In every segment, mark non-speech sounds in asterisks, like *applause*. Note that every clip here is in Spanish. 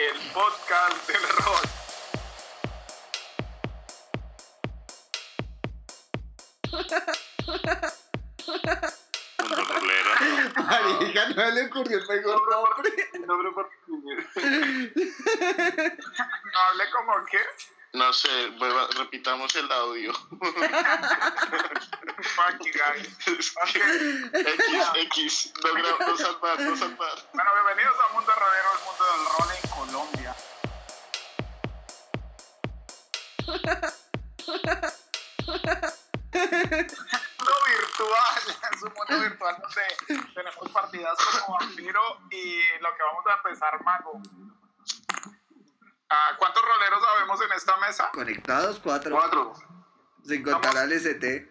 el podcast del rol. Mundo rolero. Marica, no le ocurrió el mejor nombre. Nombre por No hable como que. No sé, repitamos el audio. Funky guy. Ok. X, X, no, no salvar, no salvar. Bueno, bienvenidos a Mundo Rolero, el mundo tenemos partidas como vampiro y lo que vamos a empezar mago. Ah, ¿Cuántos roleros sabemos en esta mesa? Conectados, cuatro. Cuatro. Sin contar al ST.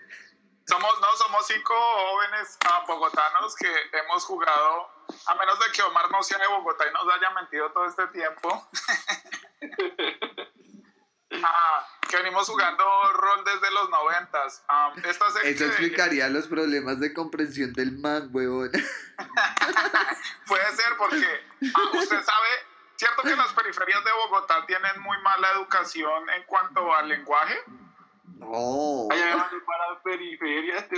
Somos, no, somos cinco jóvenes ah, bogotanos que hemos jugado, a menos de que Omar no sea de Bogotá y nos haya mentido todo este tiempo. *laughs* Ah, que venimos jugando rol desde los noventas. Ah, esta serie Eso explicaría los problemas de comprensión del man, huevón. *laughs* puede ser porque ah, usted sabe, cierto que las periferias de Bogotá tienen muy mala educación en cuanto al lenguaje. No. Allá para periferia. Ya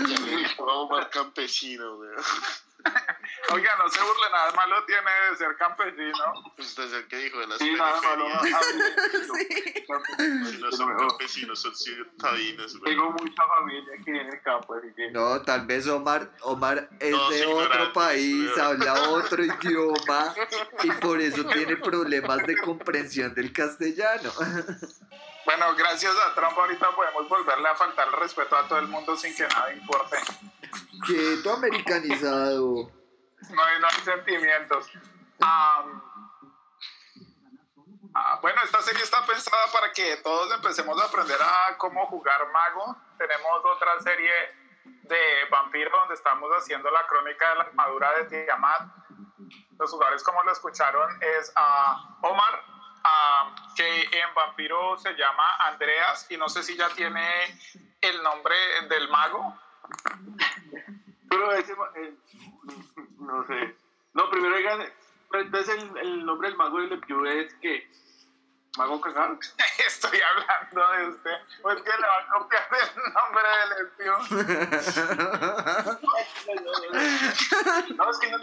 *laughs* me dijo Omar Campesino, weón. *laughs* Oiga, no se burle, nada malo tiene de ser campesino. Usted es el que dijo de las Sí, nada malo. *laughs* No son campesinos, son ciudadanos. Tengo mucha familia aquí en el campo, así que. No, tal vez Omar, Omar es de otro país, habla otro *laughs* idioma y por eso tiene problemas de comprensión del castellano. Bueno, gracias a Trump ahorita podemos volverle a faltar el respeto a todo el mundo sin que nada importe. Quieto americanizado. No hay, no hay sentimientos. Am, ah, bueno, esta serie está pensada para que todos empecemos a aprender a cómo jugar mago. Tenemos otra serie de vampiro donde estamos haciendo la crónica de la armadura de Tiamat. Los jugadores, como lo escucharon, es a Omar, ah, que en vampiro se llama Andreas y no sé si ya tiene el nombre del mago. Pero ese. eh, *laughs* no sé. No, primero digan. pero Entonces el, el nombre del mago del Lepiu es que. ¿Mago cagar? *laughs* Estoy hablando de usted. Pues que le va a copiar el nombre del espión. *laughs* No, es que no,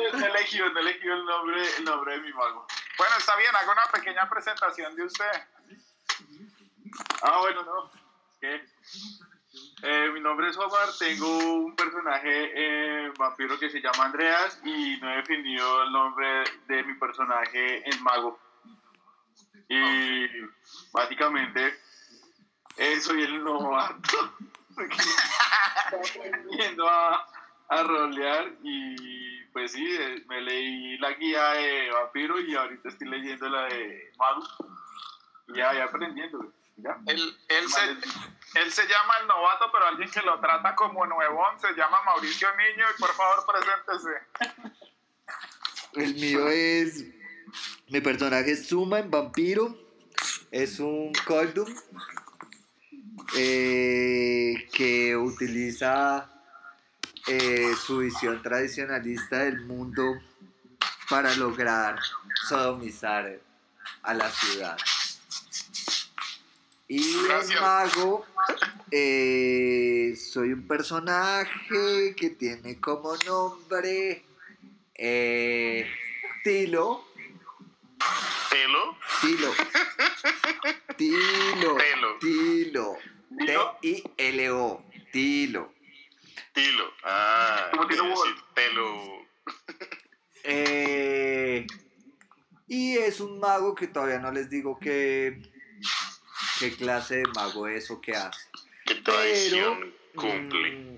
no elegí el nombre, el nombre de mi mago. Bueno, está bien, hago una pequeña presentación de usted. Ah, bueno, no. Eh, mi nombre es Omar, tengo un personaje eh, vampiro que se llama Andreas y no he definido el nombre de mi personaje en mago. Y básicamente eh, soy el novato *laughs* está aprendiendo a, a rolear y pues sí, eh, me leí la guía de vampiro y ahorita estoy leyendo la de mago. Y ya, ya aprendiendo. ¿ya? Él, él, se, él se llama el novato, pero alguien que lo trata como nuevón se llama Mauricio Niño y por favor preséntese. El mío es. Mi personaje es Suma en Vampiro. Es un Coldum eh, que utiliza eh, su visión tradicionalista del mundo para lograr sodomizar a la ciudad. Y el Gracias. mago, eh, soy un personaje que tiene como nombre eh, Tilo. Tilo. Tilo. Telo. *laughs* Tilo. Tilo. T-I-L-O. Tilo. Ah, Como Tilo Wolf. pelo. *laughs* Eh, y es un mago que todavía no les digo qué, qué clase de mago es o qué hace. ¿Qué tradición Pero, cumple? mm,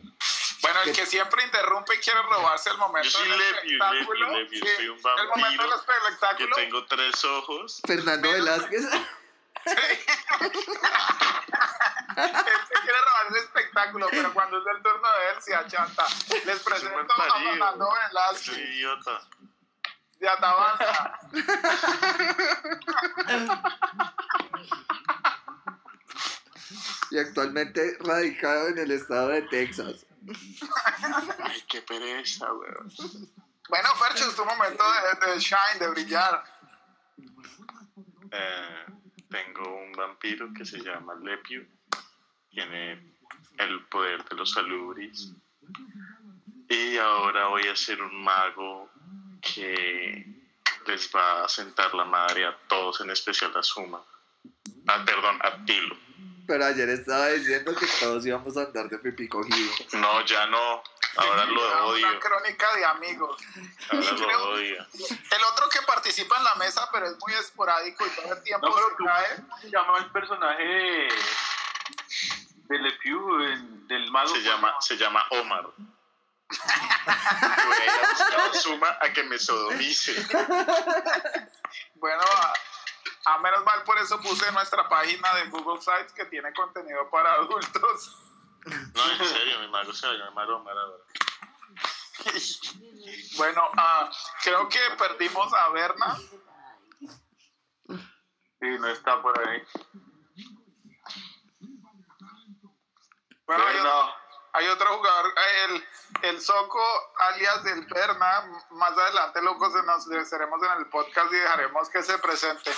Bueno, el que siempre interrumpe y quiere robarse el momento Yo soy del espectáculo. Sí, soy un el momento del Que espectáculo. tengo tres ojos. Fernando Velázquez. Se *laughs* *laughs* quiere robar el espectáculo, pero cuando es el turno de él se achanta. Les presento a. Fernando Soy Velázquez idiota. de Atabanza. y actualmente radicado en el estado de Texas. Ay, qué pereza, weón. Bueno, Fercho, es tu momento de, de shine, de brillar. Eh, tengo un vampiro que se llama Lepiu. Tiene el poder de los salubris. Y ahora voy a ser un mago que les va a sentar la madre a todos, en especial a Suma. Ah, perdón, a Tilo. Pero ayer estaba diciendo que todos íbamos a andar de pipí cogido. No, ya no. Ahora lo odio. Una crónica de amigos. Ahora creo- lo odio. El otro que participa en la mesa, pero es muy esporádico y todo el tiempo No, pero se tú- cae. ¿Cómo se llama el personaje de, de Le Pew, del mago? Se llama, se llama Omar. Voy a ir a buscar a Suma a que me sodomice. Bueno, a, a menos mal por eso puse nuestra página de Google Sites que tiene contenido para adultos. No, en serio, mi mago se va a llamar Omar ahora. Bueno, ah, creo que perdimos a Berna. Sí, no está por ahí. Bueno, hay, no. hay otro jugador, el, el Soco, alias del Berna. Más adelante, locos, nos seremos en el podcast y dejaremos que se presente.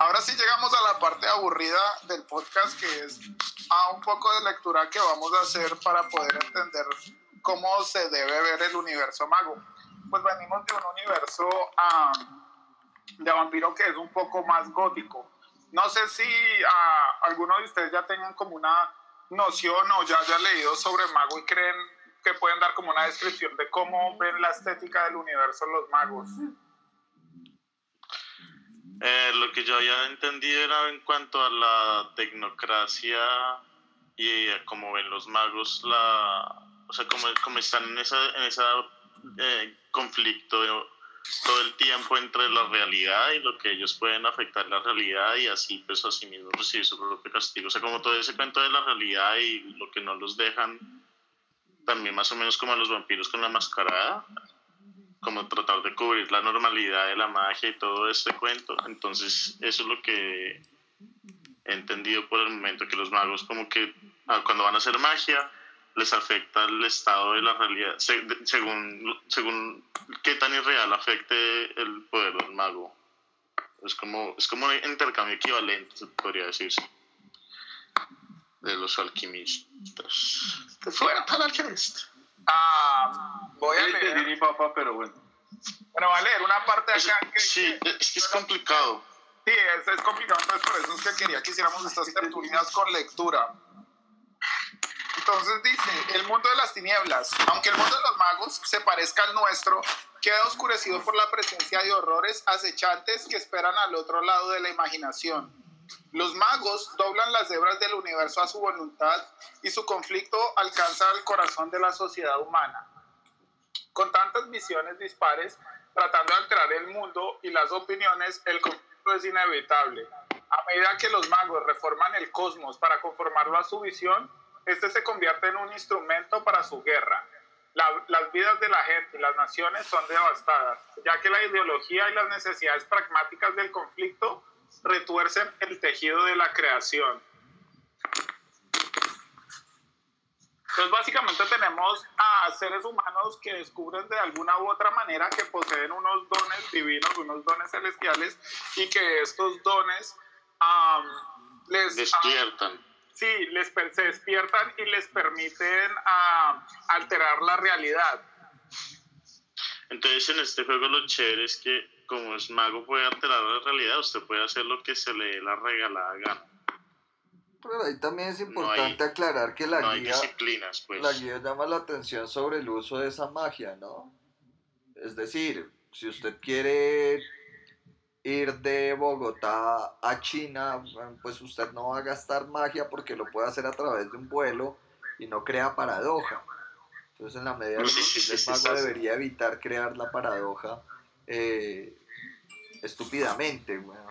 Ahora sí llegamos a la parte aburrida del podcast, que es a un poco de lectura que vamos a hacer para poder entender cómo se debe ver el universo mago. Pues venimos de un universo ah, de vampiro que es un poco más gótico. No sé si ah, alguno de ustedes ya tengan como una noción o ya hayan leído sobre mago y creen que pueden dar como una descripción de cómo ven la estética del universo los magos. Eh, lo que yo había entendido era en cuanto a la tecnocracia y a cómo ven los magos, la, o sea, cómo, cómo están en ese en esa, eh, conflicto todo el tiempo entre la realidad y lo que ellos pueden afectar la realidad y así pues así mismo recibir su propio castigo. O sea, como todo ese cuento de la realidad y lo que no los dejan, también más o menos como a los vampiros con la mascarada, como tratar de cubrir la normalidad de la magia y todo este cuento. Entonces, eso es lo que he entendido por el momento, que los magos como que ah, cuando van a hacer magia les afecta el estado de la realidad, se- de- según, según qué tan irreal afecte el poder del mago. Es como, es como un intercambio equivalente, podría decirse, de los alquimistas. De fuera tal alquimista. Ah, voy a leer, mi papá, pero bueno. bueno, voy a leer una parte Es- acá que, sí, es que es complicado. Sí, es, es complicado, entonces por eso es que quería que hiciéramos estas tertulias con lectura. Entonces dice, el mundo de las tinieblas, aunque el mundo de los magos se parezca al nuestro, queda oscurecido por la presencia de horrores acechantes que esperan al otro lado de la imaginación. Los magos doblan las hebras del universo a su voluntad y su conflicto alcanza el corazón de la sociedad humana. Con tantas visiones dispares, tratando de alterar el mundo y las opiniones, el conflicto es inevitable. A medida que los magos reforman el cosmos para conformarlo a su visión, este se convierte en un instrumento para su guerra. La- las vidas de la gente y las naciones son devastadas, ya que la ideología y las necesidades pragmáticas del conflicto retuercen el tejido de la creación. Entonces, básicamente tenemos a seres humanos que descubren de alguna u otra manera que poseen unos dones divinos, unos dones celestiales, y que estos dones am, les, Despiertan. Sí, les per- se despiertan y les permiten ah, alterar la realidad. Entonces en este juego lo chévere es que como es mago puede alterar la realidad, usted puede hacer lo que se le dé la regalada gana. Pero ahí también es No importante hay- aclarar que la no guía, disciplinas, pues. la guía llama la atención sobre el uso de esa magia, ¿no? Es decir, si usted quiere ir de Bogotá a China, pues usted no va a gastar magia porque lo puede hacer a través de un vuelo y no crea paradoja. Entonces, en la medida de lo posible, el mago debería evitar crear la paradoja eh, estúpidamente. bueno.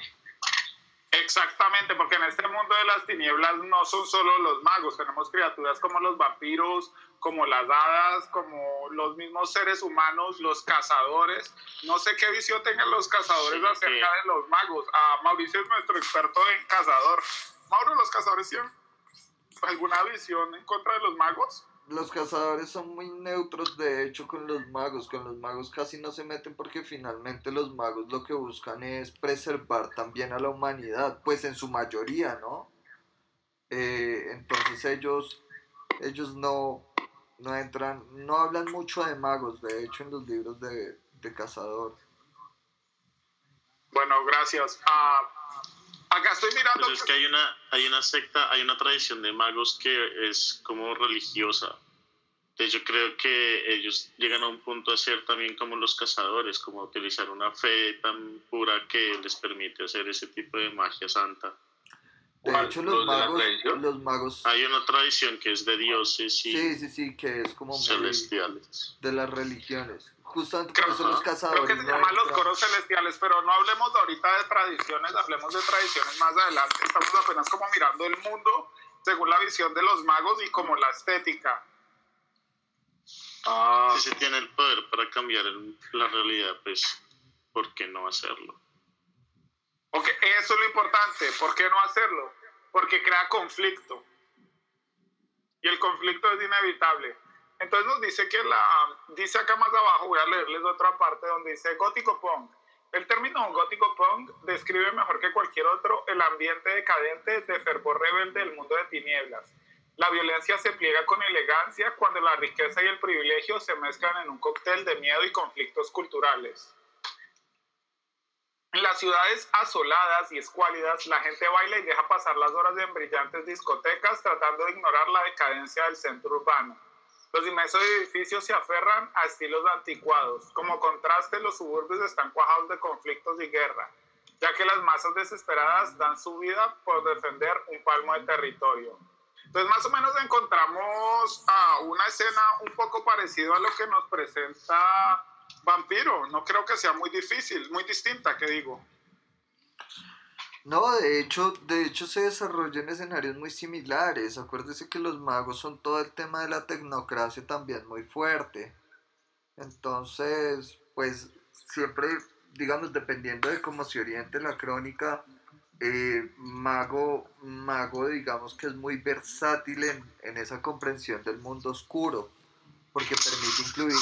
Exactamente, porque en este mundo de las tinieblas no son solo los magos, tenemos criaturas como los vampiros, como las hadas, como los mismos seres humanos, los cazadores. No sé qué visión tengan los cazadores Sí, acerca sí. de los magos. Ah, Mauricio es nuestro experto en cazador. Mauro, ¿los cazadores tienen alguna visión en contra de los magos? Los cazadores son muy neutros, de hecho, con los magos. Con los magos casi no se meten porque finalmente los magos lo que buscan es preservar también a la humanidad, pues en su mayoría, ¿no? Eh, entonces ellos, ellos no, no entran, no hablan mucho de magos, de hecho, en los libros de, de cazador. Bueno, gracias. Ah, acá estoy mirando. Pues es que hay una, hay una secta, hay una tradición de magos que es como religiosa. De hecho, creo que ellos llegan a un punto a ser también como los cazadores, como utilizar una fe tan pura que les permite hacer ese tipo de magia santa. De hecho, los ¿Los de la magos, los magos, Hay una tradición que es de dioses y sí, sí, sí, que es como celestiales. de las religiones. Justamente Creo, que se no llaman los coros celestiales, pero no hablemos ahorita de tradiciones, hablemos de tradiciones más adelante. Estamos apenas como mirando el mundo según la visión de los magos y como la estética. Ah, Si se tiene el poder para cambiar el- la realidad, pues, ¿por qué no hacerlo? Ok, eso es lo importante. ¿Por qué no hacerlo? Porque crea conflicto. Y el conflicto es inevitable. Entonces nos dice que la, dice acá más abajo, voy a leerles otra parte donde dice gótico punk. El término gótico punk describe mejor que cualquier otro el ambiente decadente de fervor rebelde del mundo de tinieblas. La violencia se pliega con elegancia cuando la riqueza y el privilegio se mezclan en un cóctel de miedo y conflictos culturales. En las ciudades asoladas y escuálidas, la gente baila y deja pasar las horas en brillantes discotecas tratando de ignorar la decadencia del centro urbano. Los inmensos edificios se aferran a estilos anticuados. Como contraste, los suburbios están cuajados de conflictos y guerra, ya que las masas desesperadas dan su vida por defender un palmo de territorio. Entonces, más o menos encontramos una escena un poco parecida a lo que nos presenta Vampiro. No creo que sea muy difícil, muy distinta, que digo. No, de hecho, de hecho se desarrollan escenarios muy similares. Acuérdese que los magos son todo el tema de la tecnocracia también muy fuerte. Entonces, pues siempre, digamos, dependiendo de cómo se oriente la crónica, eh, mago, mago, digamos que es muy versátil en, en esa comprensión del mundo oscuro, porque permite incluir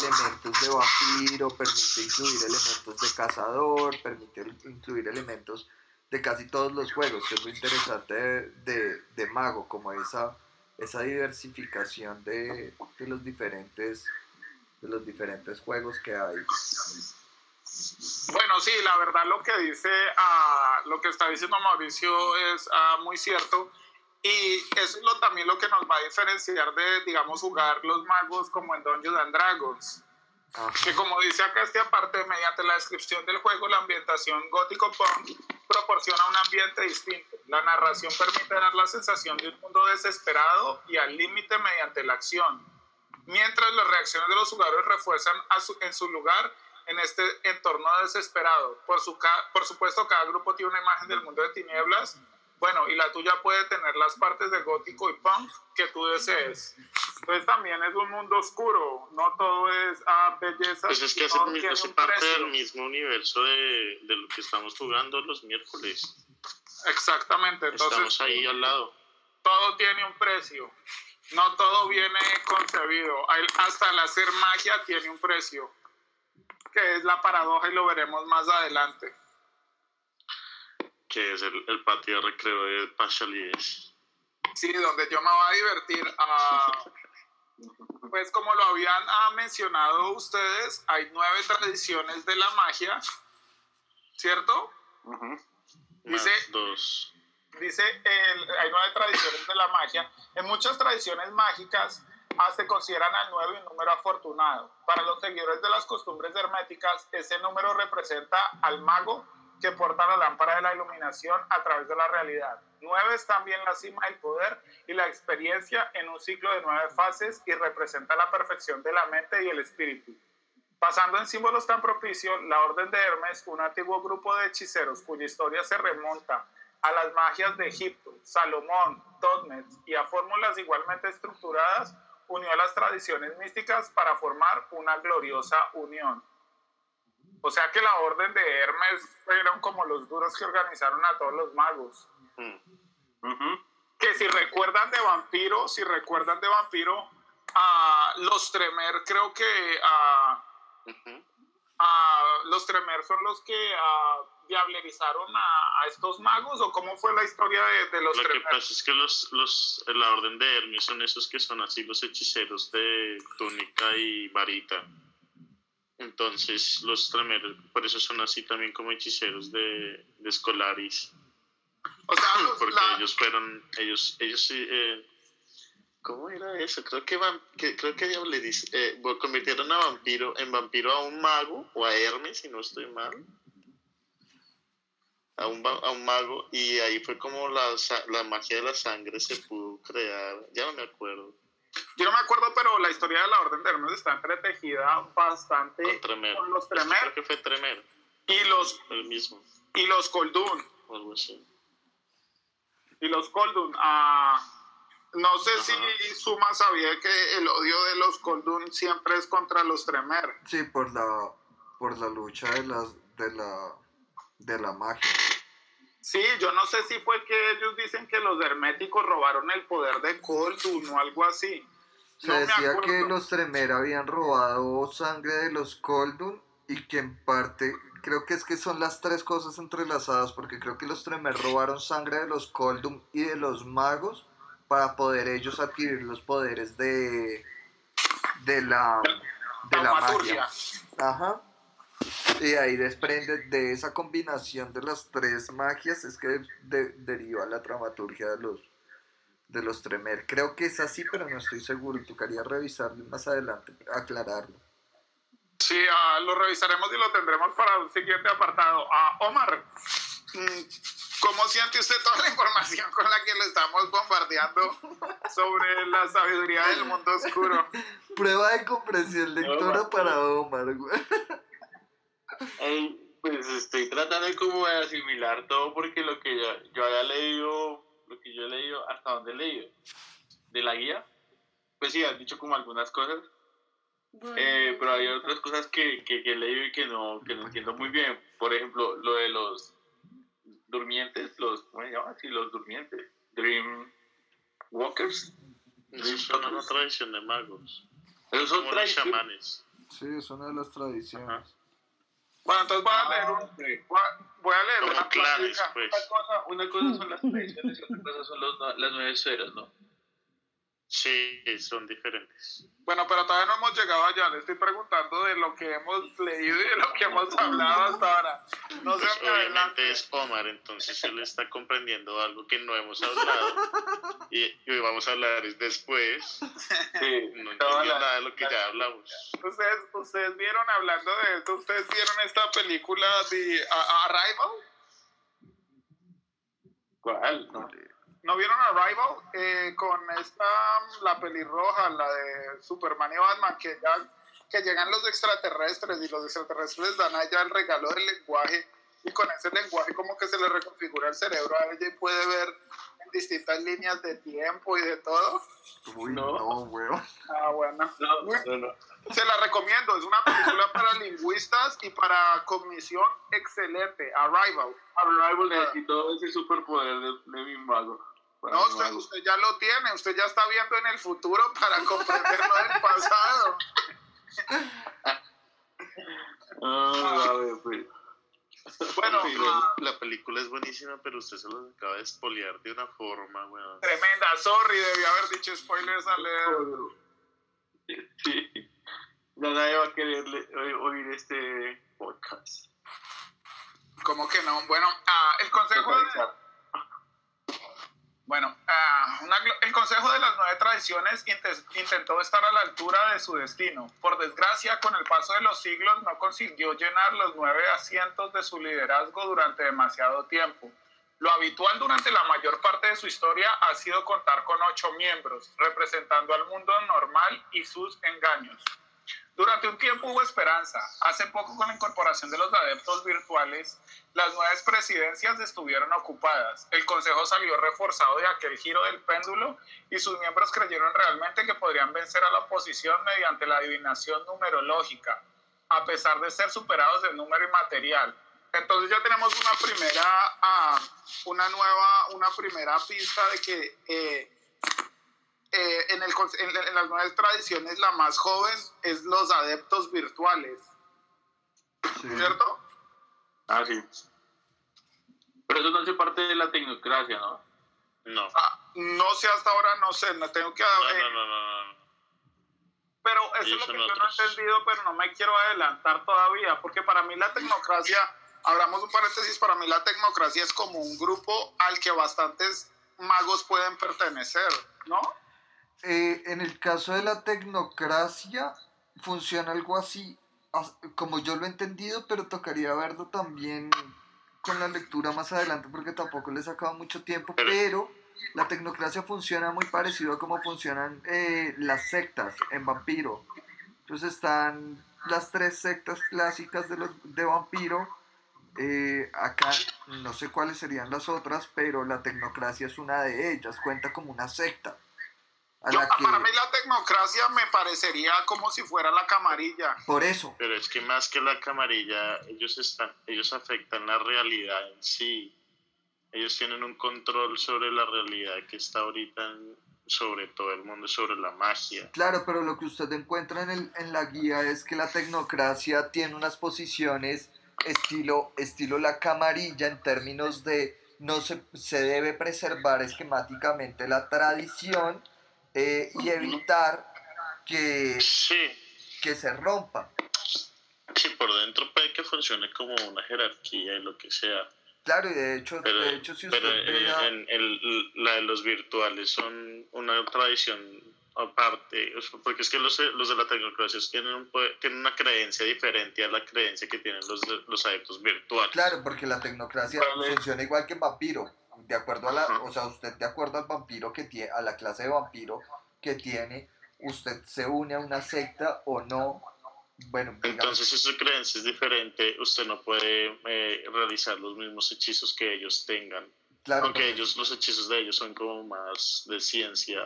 elementos de vampiro, permite incluir elementos de cazador, permite incluir elementos de casi todos los juegos, que es lo interesante de, de- Mago, como esa, esa diversificación de, de los diferentes de los diferentes juegos que hay. Bueno, sí, la verdad lo que dice, ah, lo que está diciendo Mauricio es ah, muy cierto. Y eso es lo, también lo que nos va a diferenciar de, digamos, jugar los magos como en Dungeons and Dragons. Que como dice acá este aparte, mediante la descripción del juego, la ambientación gótico punk proporciona un ambiente distinto. La narración permite dar la sensación de un mundo desesperado y al límite mediante la acción, mientras las reacciones de los jugadores refuerzan a su- en su lugar en este entorno desesperado. Por, su por supuesto, cada grupo tiene una imagen del mundo de tinieblas. Bueno, y la tuya puede tener las partes de gótico y punk que tú desees. Entonces también es un mundo oscuro, no todo es ah, belleza. Pues es que hace, parte precio. del mismo universo de, de lo que estamos jugando los miércoles. Exactamente, entonces Estamos ahí al lado. todo tiene un precio. No todo viene concebido. Hasta el hacer magia tiene un precio, que es la paradoja y lo veremos más adelante. Que es el, el patio de recreo de Pachalides. Sí, donde yo me voy a divertir. ah, *laughs* pues como lo habían ah, mencionado ustedes, hay nueve tradiciones de la magia, ¿cierto? ujú. Más Dice- dos. Dice, el- hay nueve tradiciones de la magia. En muchas tradiciones mágicas ah, se consideran al nueve un número afortunado. Para los seguidores de las costumbres herméticas, ese número representa al mago que porta la lámpara de la iluminación a través de la realidad. Nueve es también la cima del poder y la experiencia en un ciclo de nueve fases y representa la perfección de la mente y el espíritu. Pasando en símbolos tan propicios, la Orden de Hermes, un antiguo grupo de hechiceros cuya historia se remonta a las magias de Egipto, Salomón, Totnet y a fórmulas igualmente estructuradas, unió las tradiciones místicas para formar una gloriosa unión. O sea que la Orden de Hermes fueron como los duros que organizaron a todos los magos. Mm. Que si recuerdan de Vampiro, si recuerdan de Vampiro, a los Tremer creo que a, a los Tremer son los que diablerizaron a, a estos magos o cómo fue la historia de, de los Lo que pasa es que los, los, la orden de Hermes son esos que son así los hechiceros de túnica y varita. Entonces, los tremeros, por eso son así también como hechiceros de, de Scolaris. O sea, los- Porque la- ellos fueron, ellos, ellos sí, eh, ¿cómo era eso? Creo que, van, que creo que Diableris, eh, bueno, convirtieron a vampiro, en vampiro a un mago, o a Hermes, si no estoy mal. A un, a un mago, y ahí fue como la, la magia de la sangre se pudo crear. Ya no me acuerdo. Yo no me acuerdo, pero la historia de la Orden de Hermes está entretejida bastante Con Tremere. con los Creo Tremer que fue Tremere, y los, el mismo, y los Koldun. o algo así. y los Koldun. Ah, no sé Ajá. si Suma sabía que el odio de los Koldun siempre es contra los Tremer. Sí, por la, por la lucha de, las, de, la, de la magia. Sí, yo no sé si fue que ellos dicen que los herméticos robaron el poder de Koldun o algo así. Se No decía que los Tremer habían robado sangre de los Koldun y que en parte, creo que es que son las tres cosas entrelazadas, porque creo que los Tremer robaron sangre de los Koldun y de los magos para poder ellos adquirir los poderes de, de la, de la Taumaturgia. magia. Ajá. Y ahí desprende de esa combinación de las tres magias, es que de- deriva la dramaturgia de los, de los Tremer. Creo que es así, pero no estoy seguro. Tocaría revisarlo más adelante, aclararlo. Sí, ah, lo revisaremos y lo tendremos para un siguiente apartado. Ah, Omar, mm, ¿cómo siente usted toda la información con la que le estamos bombardeando sobre la sabiduría del mundo oscuro? *laughs* Prueba de comprensión lectora No, para Omar, güey. Ey, pues estoy tratando de como de asimilar todo porque lo que yo, yo había leído, lo que yo he leído, hasta dónde he leído, de la guía, pues sí, has dicho como algunas cosas, eh, pero hay otras cosas que, que, que he leído y que no, que no entiendo muy bien. Por ejemplo, lo de los durmientes, los, ¿cómo se llama? Sí, los durmientes, Dream Walkers. Eso es una tradición de magos. Esos son tradiciones. chamanes. Sí, es una de las tradiciones. Bueno, entonces voy a leer, un, voy a, voy a leer una pues. Una cosa, una cosa son las tradiciones y otra cosa son los- las nueve esferas, ¿no? Sí, son diferentes. Bueno, pero todavía no hemos llegado allá. Le estoy preguntando de lo que hemos leído y de lo que hemos hablado hasta ahora. No se Pues me adelante. obviamente es Omar, entonces él está comprendiendo algo que no hemos hablado y, y hoy vamos a hablar es después. Sí, No entendió nada de lo que ya hablamos. Ustedes, ustedes vieron, hablando de esto, ustedes vieron esta película de Arrival. ¿Cuál? No. ¿No vieron Arrival? Eh, con esta, la pelirroja, la de Superman y Batman, que, ya, que llegan los extraterrestres y los extraterrestres les dan a ella el regalo del lenguaje y con ese lenguaje como que se le reconfigura el cerebro a ella y puede ver distintas líneas de tiempo y de todo. Uy, No. no, weón. Ah, bueno. No, no, no. Se la recomiendo, es una película para lingüistas y para cognición excelente, Arrival. Arrival necesito ese superpoder de, de mi mago. No, usted, ya lo tiene, usted ya está viendo en el futuro para comprender lo del pasado. Ah, a ver, pues. Bueno, Sí, ah, la, la película es buenísima, pero usted se los acaba de espolear de una forma, weón. tremenda, sorry, debí haber dicho spoilers al leer. Sí. Ya nadie va a querer oír este podcast. ¿Cómo que no? Bueno, ah, el consejo de, Bueno, glo- el Consejo de las Nueve Tradiciones inte- intentó estar a la altura de su destino. Por desgracia, con el paso de los siglos no consiguió llenar los nueve asientos de su liderazgo durante demasiado tiempo. Lo habitual durante la mayor parte de su historia ha sido contar con ocho miembros, representando al mundo normal y sus engaños. Durante un tiempo hubo esperanza. Hace poco, con la incorporación de los adeptos virtuales, las nuevas presidencias estuvieron ocupadas. El Consejo salió reforzado de aquel giro del péndulo y sus miembros creyeron realmente que podrían vencer a la oposición mediante la adivinación numerológica, a pesar de ser superados del número inmaterial. entonces ya tenemos una primera, ah, una nueva, una primera pista de que eh, eh, en, el, con- en, en las nuevas tradiciones la más joven es los adeptos virtuales, Sí. ¿cierto? Ah, sí. Pero eso no hace parte de la tecnocracia, ¿no? No. Ah, no sé hasta ahora, no sé, no tengo que... No, eh, no, no, no, no. Pero eso es lo que yo no he entendido, pero no me quiero adelantar todavía, porque para mí la tecnocracia, abramos un paréntesis, para mí la tecnocracia es como un grupo al que bastantes magos pueden pertenecer, ¿no? Eh, en el caso de la tecnocracia, funciona algo así, as- como yo lo he entendido, pero tocaría verlo también con la lectura más adelante porque tampoco le he sacado mucho tiempo, Pero- la tecnocracia funciona muy parecido a cómo funcionan eh, las sectas en vampiro. Entonces están las tres sectas clásicas de, los, de vampiro. eh, acá no sé cuáles serían las otras, pero la tecnocracia es una de ellas, cuenta como una secta. A Yo- la que, Para mí la tecnocracia me parecería como si fuera la camarilla. por eso, Pero es que más que la camarilla, ellos están, ellos afectan la realidad en sí. Ellos tienen un control sobre la realidad que está ahorita en- sobre todo el mundo, sobre la magia. Claro, pero lo que usted encuentra en, el, en la guía es que la tecnocracia tiene unas posiciones estilo, estilo la camarilla en términos de no se, se debe preservar esquemáticamente la tradición eh, y evitar que, Sí, que se rompa. sí, por dentro puede que funcione como una jerarquía y lo que sea. Claro, y de hecho, Pero, de hecho si usted pero en el- la de los virtuales son una tradición aparte, porque es que los, los de la tecnocracia tienen, un tienen una creencia diferente a la creencia que tienen los, los adeptos virtuales. Claro, porque la tecnocracia Vale. funciona igual que en vampiro. De acuerdo a la, o sea, usted de acuerdo al vampiro que tiene, a la clase de vampiro que tiene, usted se une a una secta o no. Bueno, digamos, Entonces, si su creencia es diferente, usted no puede eh, realizar los mismos hechizos que ellos tengan. claro, Aunque porque ellos, los hechizos de ellos son como más de ciencia.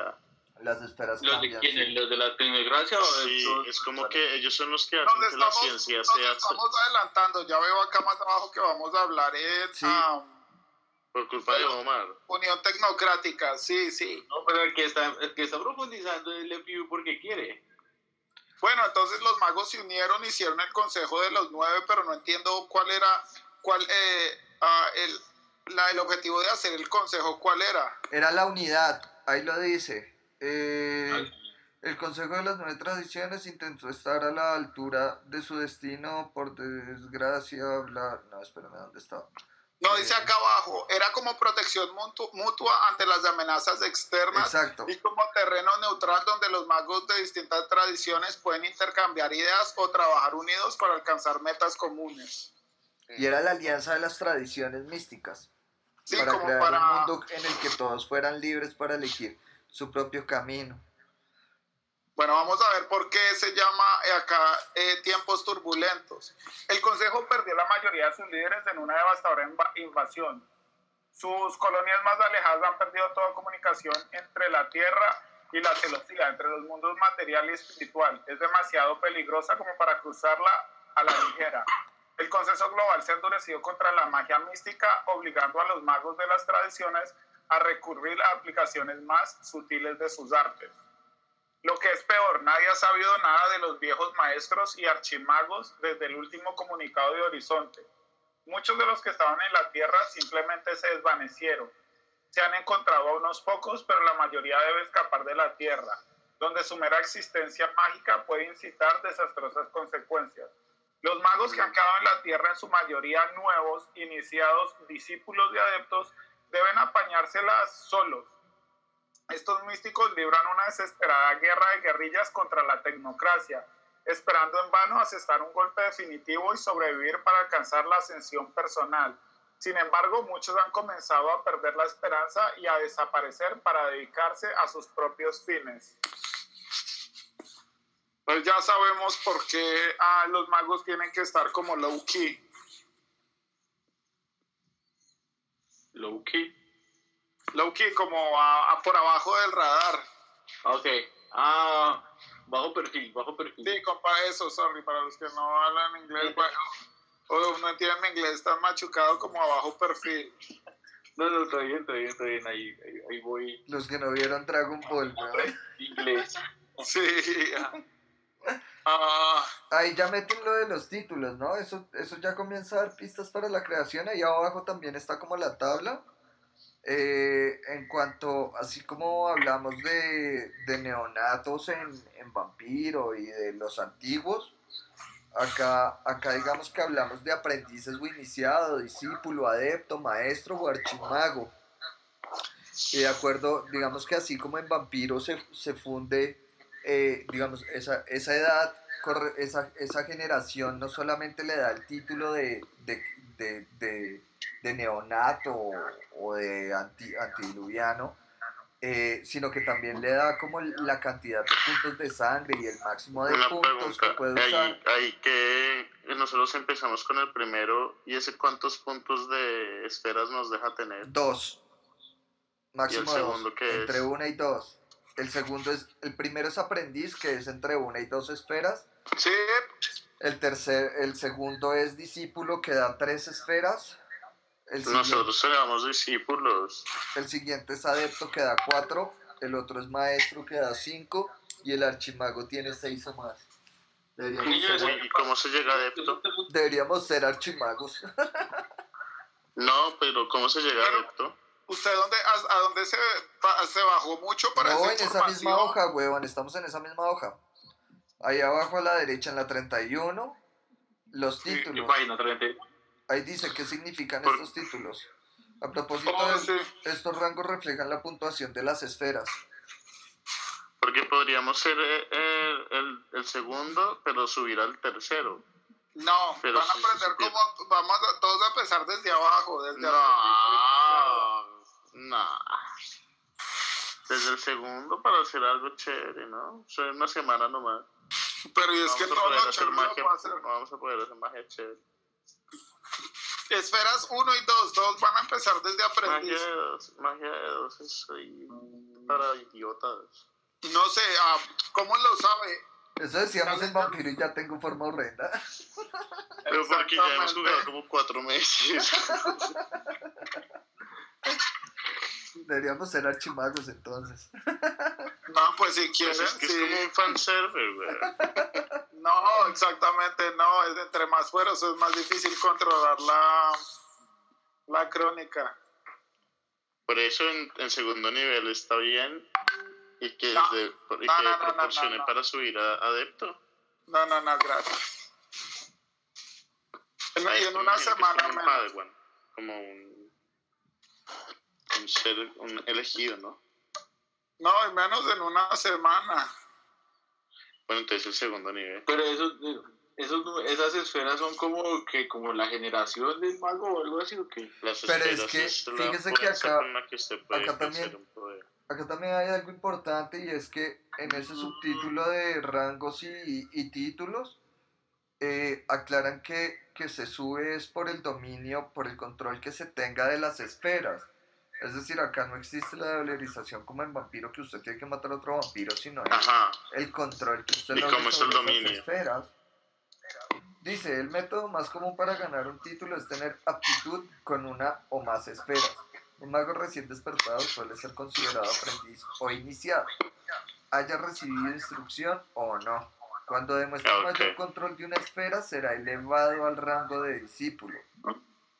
las esferas ¿Los de cambian. quiénes? sí. ¿Los de la tecnocracia o Sí, es como que ellos son los que hacen que la ciencia nos sea estamos adelantando, ya veo acá más abajo que vamos a hablar en Sí. ah, por culpa de Omar. Unión Tecnocrática, sí, sí. No, pero el que está, el que está profundizando es el FIU porque quiere. Bueno, entonces los magos se unieron, hicieron el Consejo de los Nueve, pero no entiendo cuál era, cuál, eh, ah, el, la, el objetivo de hacer el Consejo, cuál era. Era la unidad, ahí lo dice. Eh, el Consejo de las Nueve Tradiciones intentó estar a la altura de su destino, por desgracia, bla... No, espérame, ¿dónde está? No, dice acá abajo, era como protección mutu- mutua ante las amenazas externas Exacto. y como terreno neutral donde los magos de distintas tradiciones pueden intercambiar ideas o trabajar unidos para alcanzar metas comunes. Y era la alianza de las tradiciones místicas. Sí, para como crear para... un mundo en el que todos fueran libres para elegir su propio camino. Bueno, vamos a ver por qué se llama acá eh, tiempos turbulentos. El Consejo perdió la mayoría de sus líderes en una devastadora inva- invasión. Sus colonias más alejadas han perdido toda comunicación entre la Tierra y la celosía, entre los mundos material y espiritual. Es demasiado peligrosa como para cruzarla a la ligera. El consenso global se ha endurecido contra la magia mística, obligando a los magos de las tradiciones a recurrir a aplicaciones más sutiles de sus artes. Lo que es peor, nadie ha sabido nada de los viejos maestros y archimagos desde el último comunicado de Horizonte. Muchos de los que estaban en la Tierra simplemente se desvanecieron. Se han encontrado a unos pocos, pero la mayoría debe escapar de la Tierra, donde su mera existencia mágica puede incitar desastrosas consecuencias. Los magos que han quedado en la Tierra, en su mayoría nuevos, iniciados, discípulos de adeptos, deben apañárselas solos. Estos místicos libran una desesperada guerra de guerrillas contra la tecnocracia, esperando en vano asestar un golpe definitivo y sobrevivir para alcanzar la ascensión personal. Sin embargo, muchos han comenzado a perder la esperanza y a desaparecer para dedicarse a sus propios fines. Pues ya sabemos por qué ah, los magos tienen que estar como low key. Low key. Low key, como a- a por abajo del radar. Ok. Ah, bajo perfil, bajo perfil. Sí, compa, eso, sorry, para los que no hablan inglés. bueno, O no entiende mi inglés tan machucado como a bajo perfil. No, no, está bien, está bien, está bien. Ahí, ahí, ahí voy. Los que no vieron Dragon Ball, weón. Inglés. Sí. Ah, Ahí ya meten lo de los títulos, ¿no? Eso, eso ya comienza a dar pistas para la creación. Ahí abajo también está como la tabla. Eh, en cuanto, así como hablamos de, de neonatos en, en Vampiro y de los antiguos, acá, acá digamos que hablamos de aprendices o iniciado, discípulo, adepto, maestro o archimago. Y de acuerdo, digamos que así como en Vampiro se, se funde, eh, digamos, esa, esa edad, esa, esa generación no solamente le da el título de, de- de neonato o, de anti, antidiluviano, eh, sino que también le da como la cantidad de puntos de sangre y el máximo de Una puntos que puede usar. Ahí, ahí que nosotros empezamos con el primero, ¿y ese cuántos puntos de esferas nos deja tener? Dos. Máximo segundo dos. qué es? entre una y dos. El segundo es, el primero es aprendiz, que es entre una y dos esferas. sí, El tercer, el segundo es discípulo, que da tres esferas. El Nosotros éramos discípulos. el siguiente es adepto, que da cuatro. El otro es maestro, que da cinco. Y el archimago tiene seis o más. Deberíamos Niños, ser, ¿Y cómo se llega adepto? deberíamos ser archimagos. *laughs* No, pero ¿cómo se llega Pero- adepto? ¿usted dónde, a, a dónde se, pa- se bajó mucho para No, esa en esa misma hoja, huevón, estamos en esa misma hoja. Ahí abajo a la derecha, en la 31, los Sí, ¿Qué títulos. página? 30. Ahí dice qué significan Por- estos títulos. A propósito, Oh, de- estos rangos reflejan la puntuación de las esferas. Porque podríamos ser eh, el, el- el segundo, pero subir al tercero. No, Pero van a aprender sí, sí. cómo vamos a, todos a empezar desde abajo, desde No, no. Desde el segundo para hacer algo chévere, ¿no? Soy una semana nomás. Pero y es Vamos que a todos poder los hacer lo magia. pueden hacer. Vamos a poder hacer magia chévere. Esferas 1 y 2, todos van a empezar desde aprendiz. Magia de dos, magia de dos es para idiotas. No sé, ah, ¿cómo lo sabe? Eso decíamos en Vampiro y ya tengo forma horrenda. Pero porque ya hemos jugado como cuatro meses. Deberíamos ser archimagos entonces. No, pues si Pues quieren, es que es sí. como un fanserver, güey. No, exactamente, no. Es entre más fueros es más difícil controlar la, la crónica. Por eso en, en segundo nivel está bien y que, No. de- y No, que no, no, no, proporcione para subir a adepto. No, no, no, gracias. En, una semana un como un, un ser un elegido, ¿no? No, y menos en una semana. Bueno, entonces el segundo nivel. Pero esos, esos, esas esferas son como que como la generación del mago o algo así o qué? Las Pero es que, la fíjese que acá- que usted puede acá también- un poder. Acá también hay algo importante y es que en ese subtítulo de rangos y, y títulos eh, aclaran que, que se sube es por el dominio, por el control que se tenga de las esferas. Es decir, acá no existe la dolarización como en vampiro que usted tiene que matar a otro vampiro, sino Ajá. el control que usted ¿Y logra el sobre dominio? esferas. Dice, el método más común para ganar un título es tener aptitud con una o más esferas. Un mago recién despertado suele ser considerado aprendiz o iniciado, haya recibido instrucción o no. Cuando demuestre mayor control de una esfera, será elevado al rango de discípulo.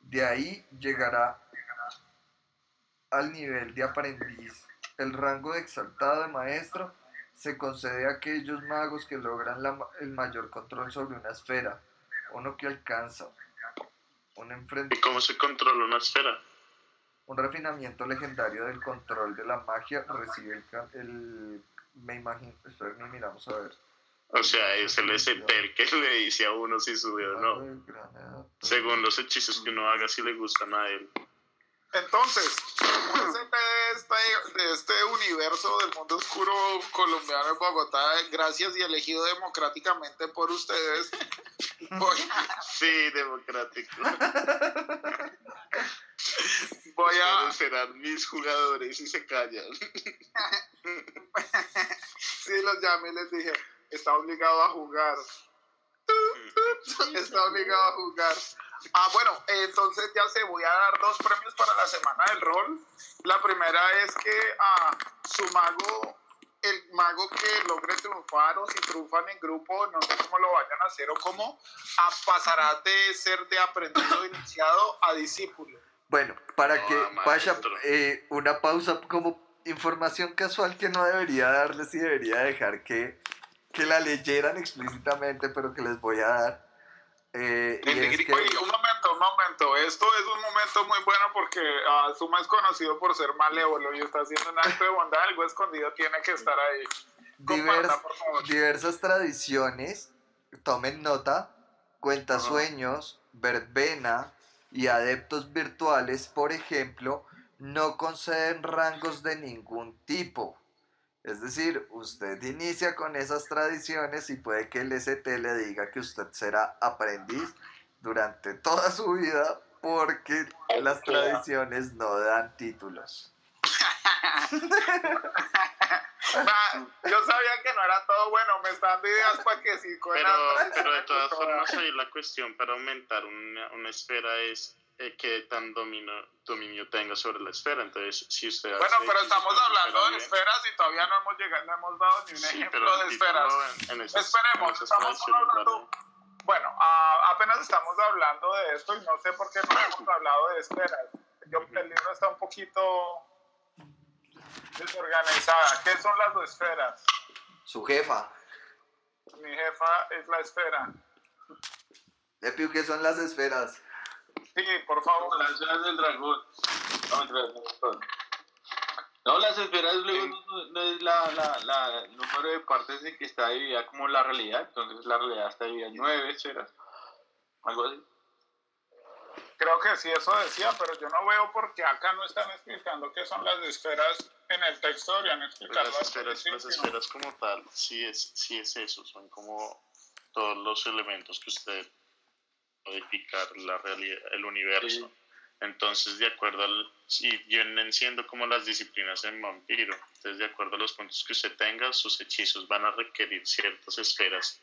De ahí llegará al nivel de aprendiz. El rango de exaltado de maestro se concede a aquellos magos que logran la el mayor control sobre una esfera, uno que alcanza un, enfren- ¿Y cómo se controla una esfera? un refinamiento legendario del control de la magia, recibe el, el me imagino, esperen, miramos a ver. O sea, es el SP el que le dice a uno si subió o no. Según los hechizos que uno haga, si le gustan a él. Entonces, como de este, de este universo del mundo oscuro colombiano en Bogotá, gracias y elegido democráticamente por ustedes, *laughs* voy, Sí, democrático. voy a, Ustedes serán mis jugadores y se callan. *laughs* sí los llamé y les dije, está obligado a jugar. *laughs* está obligado a jugar. Ah, bueno, entonces ya sé, voy a dar dos premios para la semana del rol. La primera es que a su mago, el mago que logre triunfar o si triunfan en grupo, no sé cómo lo vayan a hacer o cómo, a, pasará de ser de aprendido iniciado a discípulo. Bueno, para No, que vaya eh, una pausa como información casual que no debería darles y debería dejar que, que la leyeran explícitamente, pero que les voy a dar. Eh, y es que- Oye, un momento, un momento. Esto es un momento muy bueno porque ah, Zuma es conocido por ser malévolo y está haciendo un acto de bondad. Algo escondido tiene que estar ahí. Divers- diversas tradiciones, tomen nota, cuentasueños, verbena y adeptos virtuales, por ejemplo, no conceden rangos de ningún tipo. Es decir, usted inicia con esas tradiciones y puede que el ST le diga que usted será aprendiz durante toda su vida porque las tradiciones no dan títulos. *laughs* Yo sabía que no era todo bueno. Me están dando ideas para que sí. con Pero, de todas. formas ahí la cuestión para aumentar una, una esfera es eh, qué tan domino, dominio tenga sobre la esfera. Entonces, si usted hace Bueno, pero estamos hablando de esfera esferas y todavía no hemos llegado, no hemos dado ni un sí, ejemplo pero de esferas. título en, en esas, Esperemos, en estamos hablando-. Bueno, apenas estamos hablando de esto y no sé por qué no hemos *laughs* hablado de esferas. Yo, el libro está un poquito desorganizada. ¿Qué son las esferas? Su jefa, Mi jefa es la esfera. le pido que son las esferas. Sí, por favor. Las esferas del dragón. No, las esferas luego no, no es la, la, la, el número de partes en que está dividida como la realidad. Entonces la realidad está dividida en nueve esferas. Algo así. Creo que sí, eso decía, pero yo no veo por qué acá no están explicando qué son las esferas en el texto. Deberían explicarlo. las esferas, las esferas como tal, sí es, sí es eso, son como todos los elementos que usted modificar la realidad, el universo. Entonces, de acuerdo al, y vienen siendo como las disciplinas en vampiro. Entonces, de acuerdo a los puntos que usted tenga, sus hechizos van a requerir ciertas esferas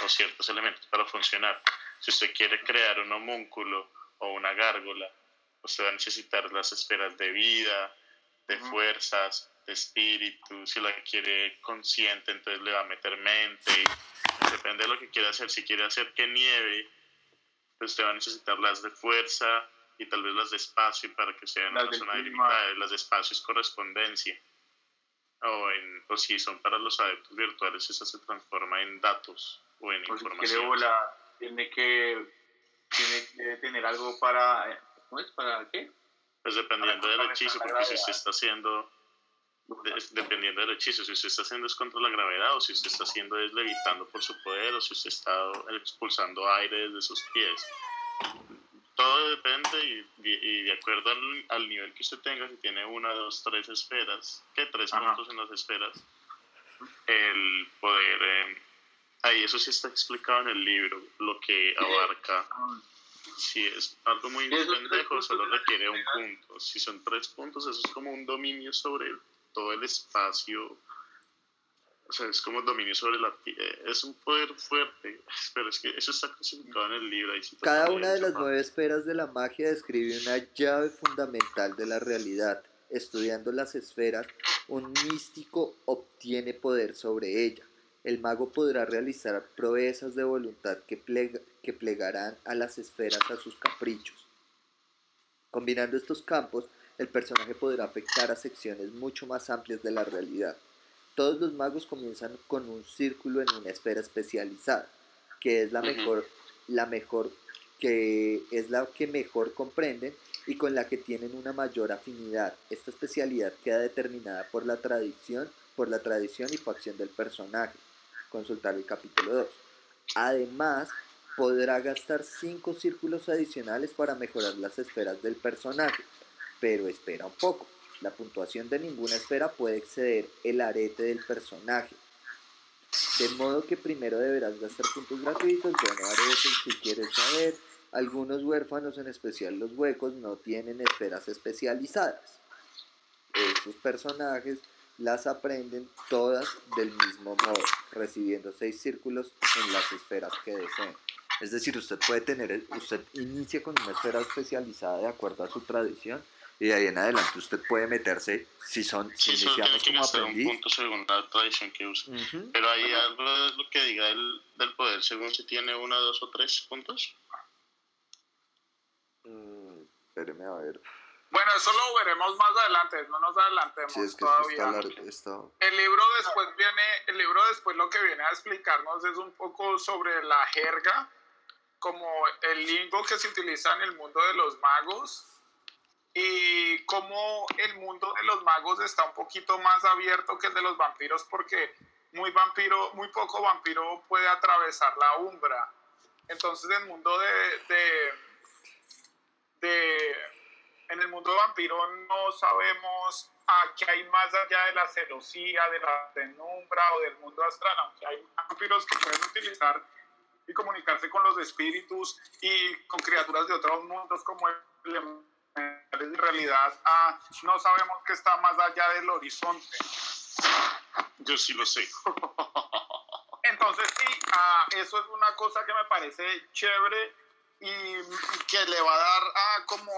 o ciertos elementos para funcionar. Si usted quiere crear un homúnculo o una gárgola, usted va a necesitar las esferas de vida, de fuerzas, de espíritu. Si la quiere consciente, entonces le va a meter mente. Depende de lo que quiera hacer. Si quiere hacer que nieve, pues usted va a necesitar las de fuerza y tal vez las de espacio para que sea en Las una zona delimitada. Las de espacio es correspondencia. O, en, o si son para los adeptos virtuales, esa se transforma en datos o en O si quiere información. volar, tiene que, tiene que tener algo para. ¿Cómo es? ¿Para qué? Pues dependiendo Para del hechizo, porque si gravedad. está haciendo, de- dependiendo del hechizo, si usted está haciendo es contra la gravedad, o si usted está haciendo es levitando por su poder, o si usted está expulsando aire desde sus pies. Todo depende y, de acuerdo al, al nivel que usted tenga, si tiene una, dos, tres esferas, que tres Ajá. puntos en las esferas, el poder... eh, ahí eso sí está explicado en el libro, lo que abarca si es algo muy pendejo, solo requiere un punto. Si son tres puntos, eso es como un dominio sobre todo el espacio. O sea, es como dominio sobre la tierra. Es un poder fuerte. *laughs* Pero es que eso está clasificado en el libro. ahí sí toca Cada una de las nueve esferas de la magia describe una llave fundamental de la realidad. Estudiando las esferas, un místico obtiene poder sobre ella. El mago podrá realizar proezas de voluntad que, plega- que plegarán a las esferas a sus caprichos. Combinando estos campos, el personaje podrá afectar a secciones mucho más amplias de la realidad. Todos los magos comienzan con un círculo en una esfera especializada, que es la mejor, la mejor, que es la que mejor comprenden y con la que tienen una mayor afinidad. Esta especialidad queda determinada por la tradición, por la tradición y facción del personaje. Consultar el capítulo 2. Además, podrá gastar 5 círculos adicionales para mejorar las esferas del personaje. Pero espera un poco. La puntuación de ninguna esfera puede exceder el arete del personaje. De modo que primero deberás gastar puntos gratuitos. Bueno, aretes si quieres saber. Algunos huérfanos, en especial los huecos, no tienen esferas especializadas. Estos personajes las aprenden todas del mismo modo, recibiendo seis círculos en las esferas que deseen. Es decir, usted puede tener, usted inicia con una esfera especializada de acuerdo a su tradición y de ahí en adelante usted puede meterse, si son, si Sí, iniciamos que como gastar un aprendiz. punto según la tradición que use. Ujú. Pero hay algo de lo que diga el, del poder, según si tiene uno, dos o tres puntos. Mm, espéreme a ver. Bueno, eso lo veremos más adelante, no nos adelantemos Si es que esto todavía. está largo. está- El libro después viene, el libro después lo que viene a explicarnos es un poco sobre la jerga, como el lingo que se utiliza en el mundo de los magos y cómo el mundo de los magos está un poquito más abierto que el de los vampiros porque muy vampiro, muy poco vampiro puede atravesar la umbra. Entonces el mundo de, de, de- en el mundo vampiro no sabemos a qué hay más allá de la celosía, de la penumbra o del mundo astral, aunque hay vampiros que pueden utilizar y comunicarse con los espíritus y con criaturas de otros mundos como el en realidad ah, no sabemos qué está más allá del horizonte. Yo sí lo sé. *laughs* Entonces sí, ah, eso es una cosa que me parece chévere y, que le va a dar ah, como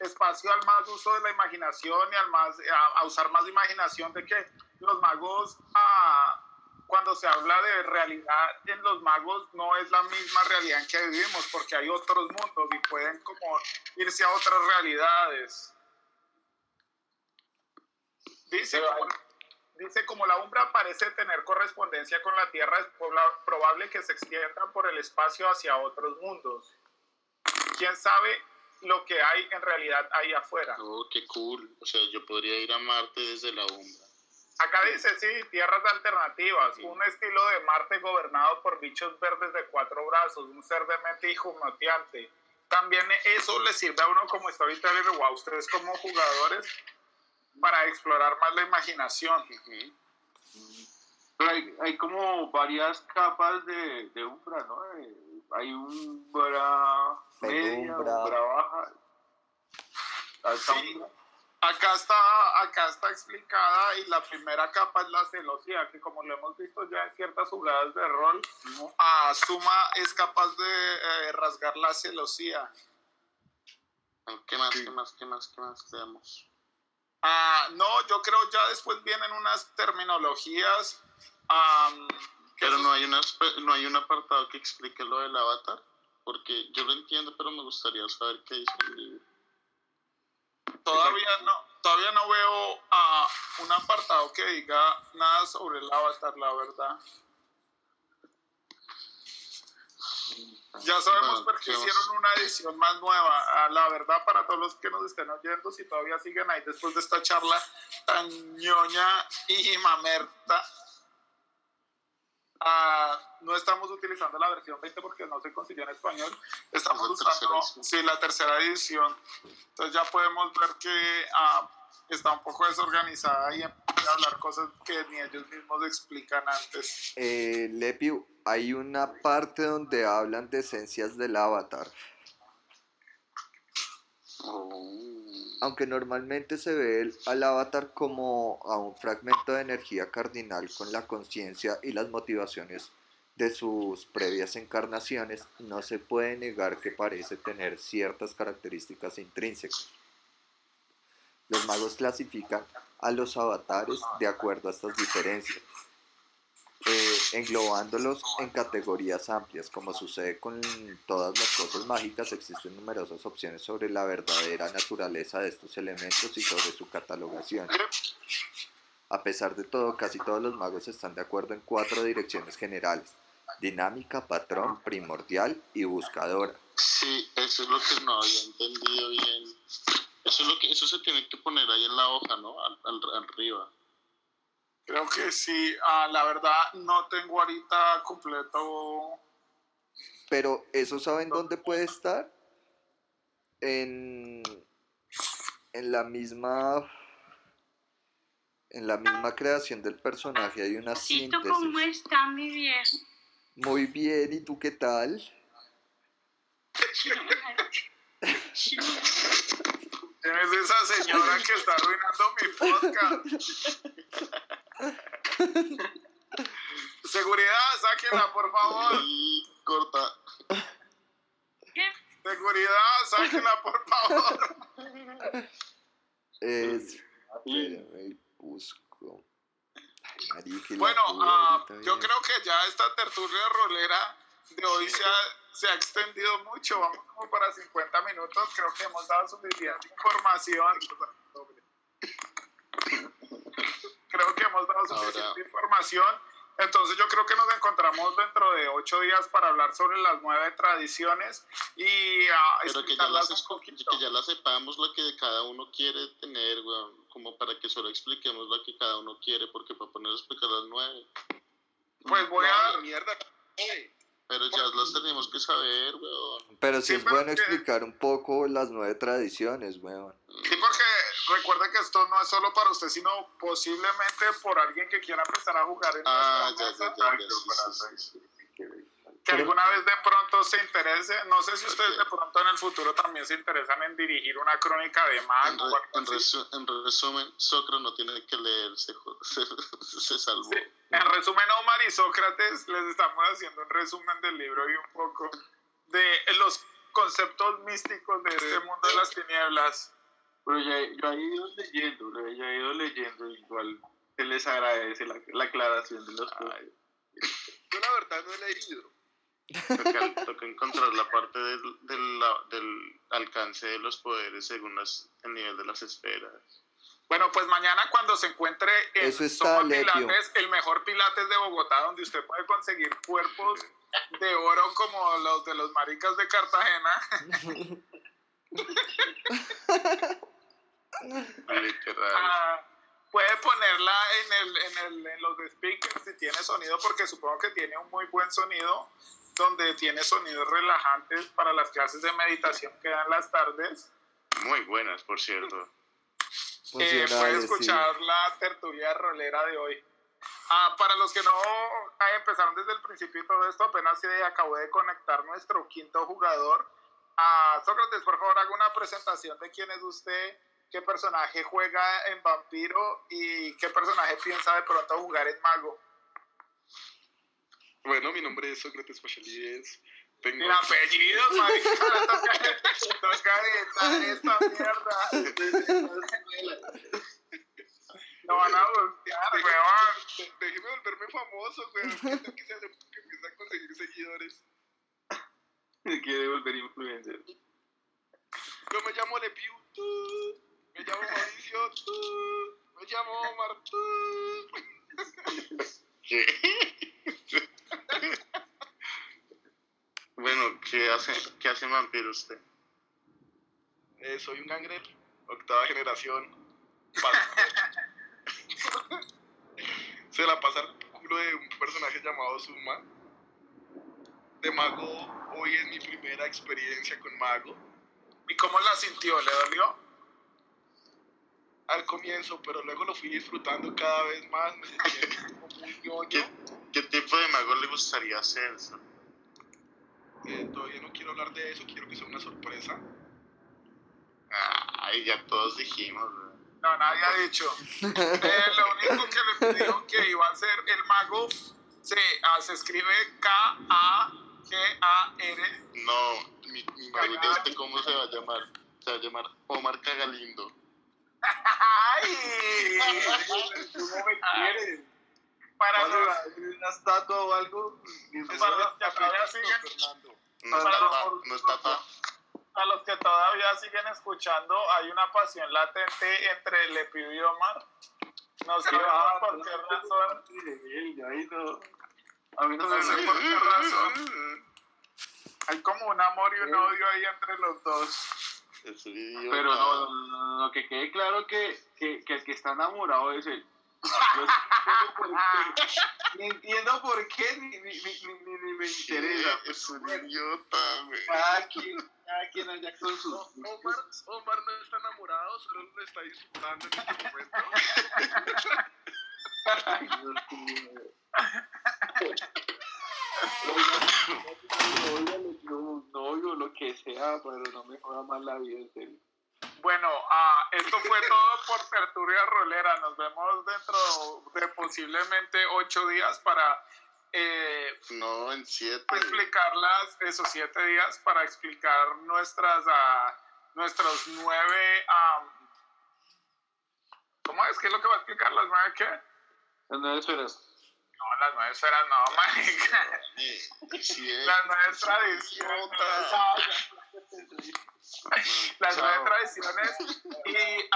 espacio al más uso de la imaginación y al más a, a usar más imaginación de que los magos ah, cuando se habla de realidad en los magos no es la misma realidad en que vivimos porque hay otros mundos y pueden como irse a otras realidades. Dice, como, dice como la umbra parece tener correspondencia con la Tierra, es probable que se extienda por el espacio hacia otros mundos. ¿Quién sabe lo que hay en realidad ahí afuera? Oh, qué cool. O sea, yo podría ir a Marte desde la Umbra. Acá dice, sí, tierras alternativas, un estilo de Marte gobernado por bichos verdes de cuatro brazos, un ser demente y humoteante. También eso le sirve a uno como storyteller o a ustedes como jugadores para explorar más la imaginación. Pero hay, hay como varias capas de, de umbra, ¿no? Eh, hay umbra media, umbra baja. alta Sí. umbra. Acá está, acá está explicada y la primera capa es la celosía, que como lo hemos visto ya en ciertas jugadas de rol, a Suma es capaz de eh, rasgar la celosía. ¿Qué más, qué más, qué más, qué más tenemos? Ah, no, yo creo ya después vienen unas terminologías. que Pero no hay, una, no hay un apartado que explique lo del avatar. Porque yo lo entiendo, pero me gustaría saber qué dice el libro. Todavía no, todavía no veo ah, un apartado que diga nada sobre el avatar, la verdad. Ya sabemos por qué hicieron una edición más nueva. Ah, la verdad, para todos los que nos estén oyendo, si todavía siguen ahí después de esta charla tan ñoña y mamerta, ah, no estamos utilizando la versión 20 porque no se consiguió en español. Estamos Es la tercera usando edición. sí, la tercera edición. Entonces ya podemos ver que ah, está un poco desorganizada y empieza a hablar cosas que ni ellos mismos explican antes. Eh, Lepiu, hay una parte donde hablan de esencias del avatar. Oh. Aunque normalmente se ve al avatar como a un fragmento de energía cardinal con la conciencia y las motivaciones de sus previas encarnaciones, no se puede negar que parece tener ciertas características intrínsecas. Los magos clasifican a los avatares de acuerdo a estas diferencias, eh, englobándolos en categorías amplias. Como sucede con todas las cosas mágicas, existen numerosas opciones sobre la verdadera naturaleza de estos elementos y sobre su catalogación. A pesar de todo, casi todos los magos están de acuerdo en cuatro direcciones generales. Dinámica, patrón, primordial y buscadora. Sí, eso es lo que no había entendido bien. Eso es lo que eso se tiene que poner ahí en la hoja, ¿no? Al, al- arriba. Creo que sí, ah, la verdad no tengo ahorita completo Pero ¿eso saben dónde puede estar? En, en la misma en la misma creación del personaje hay una Cito, ¿cómo síntesis. está mi viejo? Muy bien, ¿y tú qué tal? ¿Quién es esa señora que está arruinando mi podcast? Seguridad, sáquenla, por favor. Y corta. Seguridad, sáquenla, por favor. Es. Espérame, busco. Ay, Bueno, ah, ahorita yo creo que ya esta tertulia rolera de hoy se ha, se ha extendido mucho. Vamos como para 50 minutos. Creo que hemos dado suficiente información. Creo que hemos dado suficiente Ahora- información. Entonces yo creo que nos encontramos dentro de ocho días para hablar sobre las nueve tradiciones y ah, Pero que ya, las, que ya las sepamos lo que cada uno quiere tener, weón. Como para que solo expliquemos lo que cada uno quiere, porque para poner a explicar las nueve. Pues voy No, a... mierda. Oye, Pero ya las tenemos que saber, weón. Pero sí Sí, es pero bueno que- explicar un poco las nueve tradiciones, weón. Sí, porque recuerde que esto no es solo para usted, sino posiblemente por alguien que quiera empezar a jugar en Ah, nuestra ya, ya, ya, ya, sí, sí, sí. Que alguna vez de pronto se interese. No sé si ustedes de pronto en el futuro también se interesan en dirigir una crónica de En, mago en así. resu- en resumen, Socra no tiene que leer, *laughs* se, se, salvó. Sí. En resumen, Omar y Sócrates les estamos haciendo un resumen del libro y un poco de los conceptos místicos de este mundo de las tinieblas. Pero ya, yo he ido leyendo, lo he- ya he ido leyendo, igual se les agradece la, la aclaración de los cosas. yo la verdad no he leído. Toca, toca encontrar la parte del, del, alcance de los poderes según las, el nivel de las esferas. Bueno, pues mañana cuando se encuentre en Eso está. Pilates, el mejor Pilates de Bogotá, donde usted puede conseguir cuerpos de oro como los de los maricas de Cartagena. *laughs* Literal. Ah, puede ponerla en, el, en, el, en los speakers si tiene sonido, porque supongo que tiene un muy buen sonido, donde tiene sonidos relajantes para las clases de meditación que dan las tardes. Muy buenas, por cierto. Eh, puede Funcionales, sí. escuchar la tertulia rolera de hoy. Ah, para los que no ah, empezaron desde el principio y todo esto, apenas se acabó de conectar nuestro quinto jugador. Ah, Sócrates, por favor, haga una presentación de quién es usted, qué personaje juega en Vampiro y qué personaje piensa de pronto jugar en Mago. Bueno, mi nombre es Sócrates Pachalides. Tengo... Sin apellidos, *laughs* marica, esta mierda. No van a voltear, Déjeme- weón. Déjeme volverme famoso. *laughs* Siento que se hace que empieza a conseguir seguidores. Se quiere volver influencer. Yo me llamo Lepiu. Me llamo Mauricio. Me llamo Omar. *laughs* tú. *laughs* bueno, ¿qué hace, qué hace vampiro usted? Eh, soy un gangrel, octava generación. *laughs* Se la pasa al culo de un personaje llamado Suma. De mago, hoy es mi primera experiencia con mago. ¿Y cómo la sintió? ¿Le dolió? Al comienzo, pero luego lo fui disfrutando cada vez más. Me sentía como muy ñoño. ¿Qué, qué tipo de mago le gustaría ser? Eh, todavía no quiero hablar de eso, quiero que sea una sorpresa. Ay, ya todos dijimos. ¿no? No, nadie ha dicho. Eh, lo único que le pidió que iba a ser el mago se, ah, se escribe K-A-G-A-R. No, mi, mi mago este, ¿cómo se va a llamar? Se va a llamar Omar Cagalindo. ¡Ay! ¿Cómo me quieres? Para ¿Cuándo los, va a hacer una estatua o algo? para los que todavía siguen, Fernando. No Para está, los- pa- no está pa- a los que todavía siguen escuchando, hay una pasión latente entre Lepio y Omar. No sabemos por qué razón. A mí no me sé por qué razón. Hay como un amor y un odio ahí entre los dos. Pero no, no, no, no, que quede claro que, que, que el que está enamorado es él. Yo sí entiendo por qué, *laughs* ni entiendo por qué, ni, ni, ni, ni- ni me interesa. Es un idiota, güey. Cada quien, cada quien allá con sus... Omar, Omar no está enamorado, solo lo está disfrutando en este momento. Ay, Dios mío. *laughs* Oiga, le quiero un novio, lo que sea, pero no me joda más la vida, en serio. Bueno, ah, esto fue todo por Tertulia Rolera. Nos vemos dentro de posiblemente ocho días para eh, No, en siete. explicarlas esos siete días para explicar nuestras ah, nuestros nueve am, ¿cómo es? ¿qué es lo que va a explicar? ¿las nueve qué? Las nueve esferas. Las nueve esferas no, marica. las nueve tradiciones las nueve tradiciones y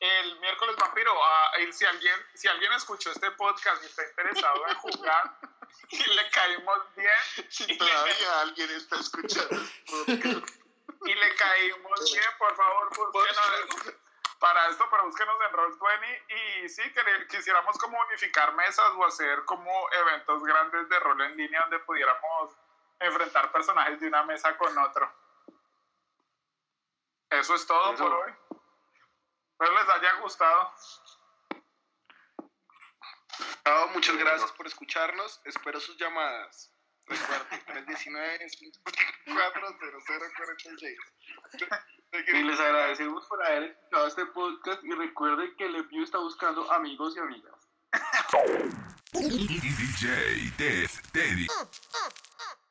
el miércoles vampiro y si alguien si alguien escuchó este podcast y está interesado en jugar y le caímos bien Si todavía alguien está escuchando este podcast, *laughs* y le caímos bien, por favor, búsquenos para esto, pero búsquenos en Roll20 y sí, quisiéramos como unificar mesas o hacer como eventos grandes de rol en línea donde pudiéramos enfrentar personajes de una mesa con otro. Eso es todo Eso. por hoy. Espero les haya gustado. Chao, muchas gracias por escucharnos. Espero sus llamadas. Recuerden, 319 0046 Y les agradecemos por haber escuchado este podcast y recuerden que el envío está buscando amigos y amigas. DJ Teddy.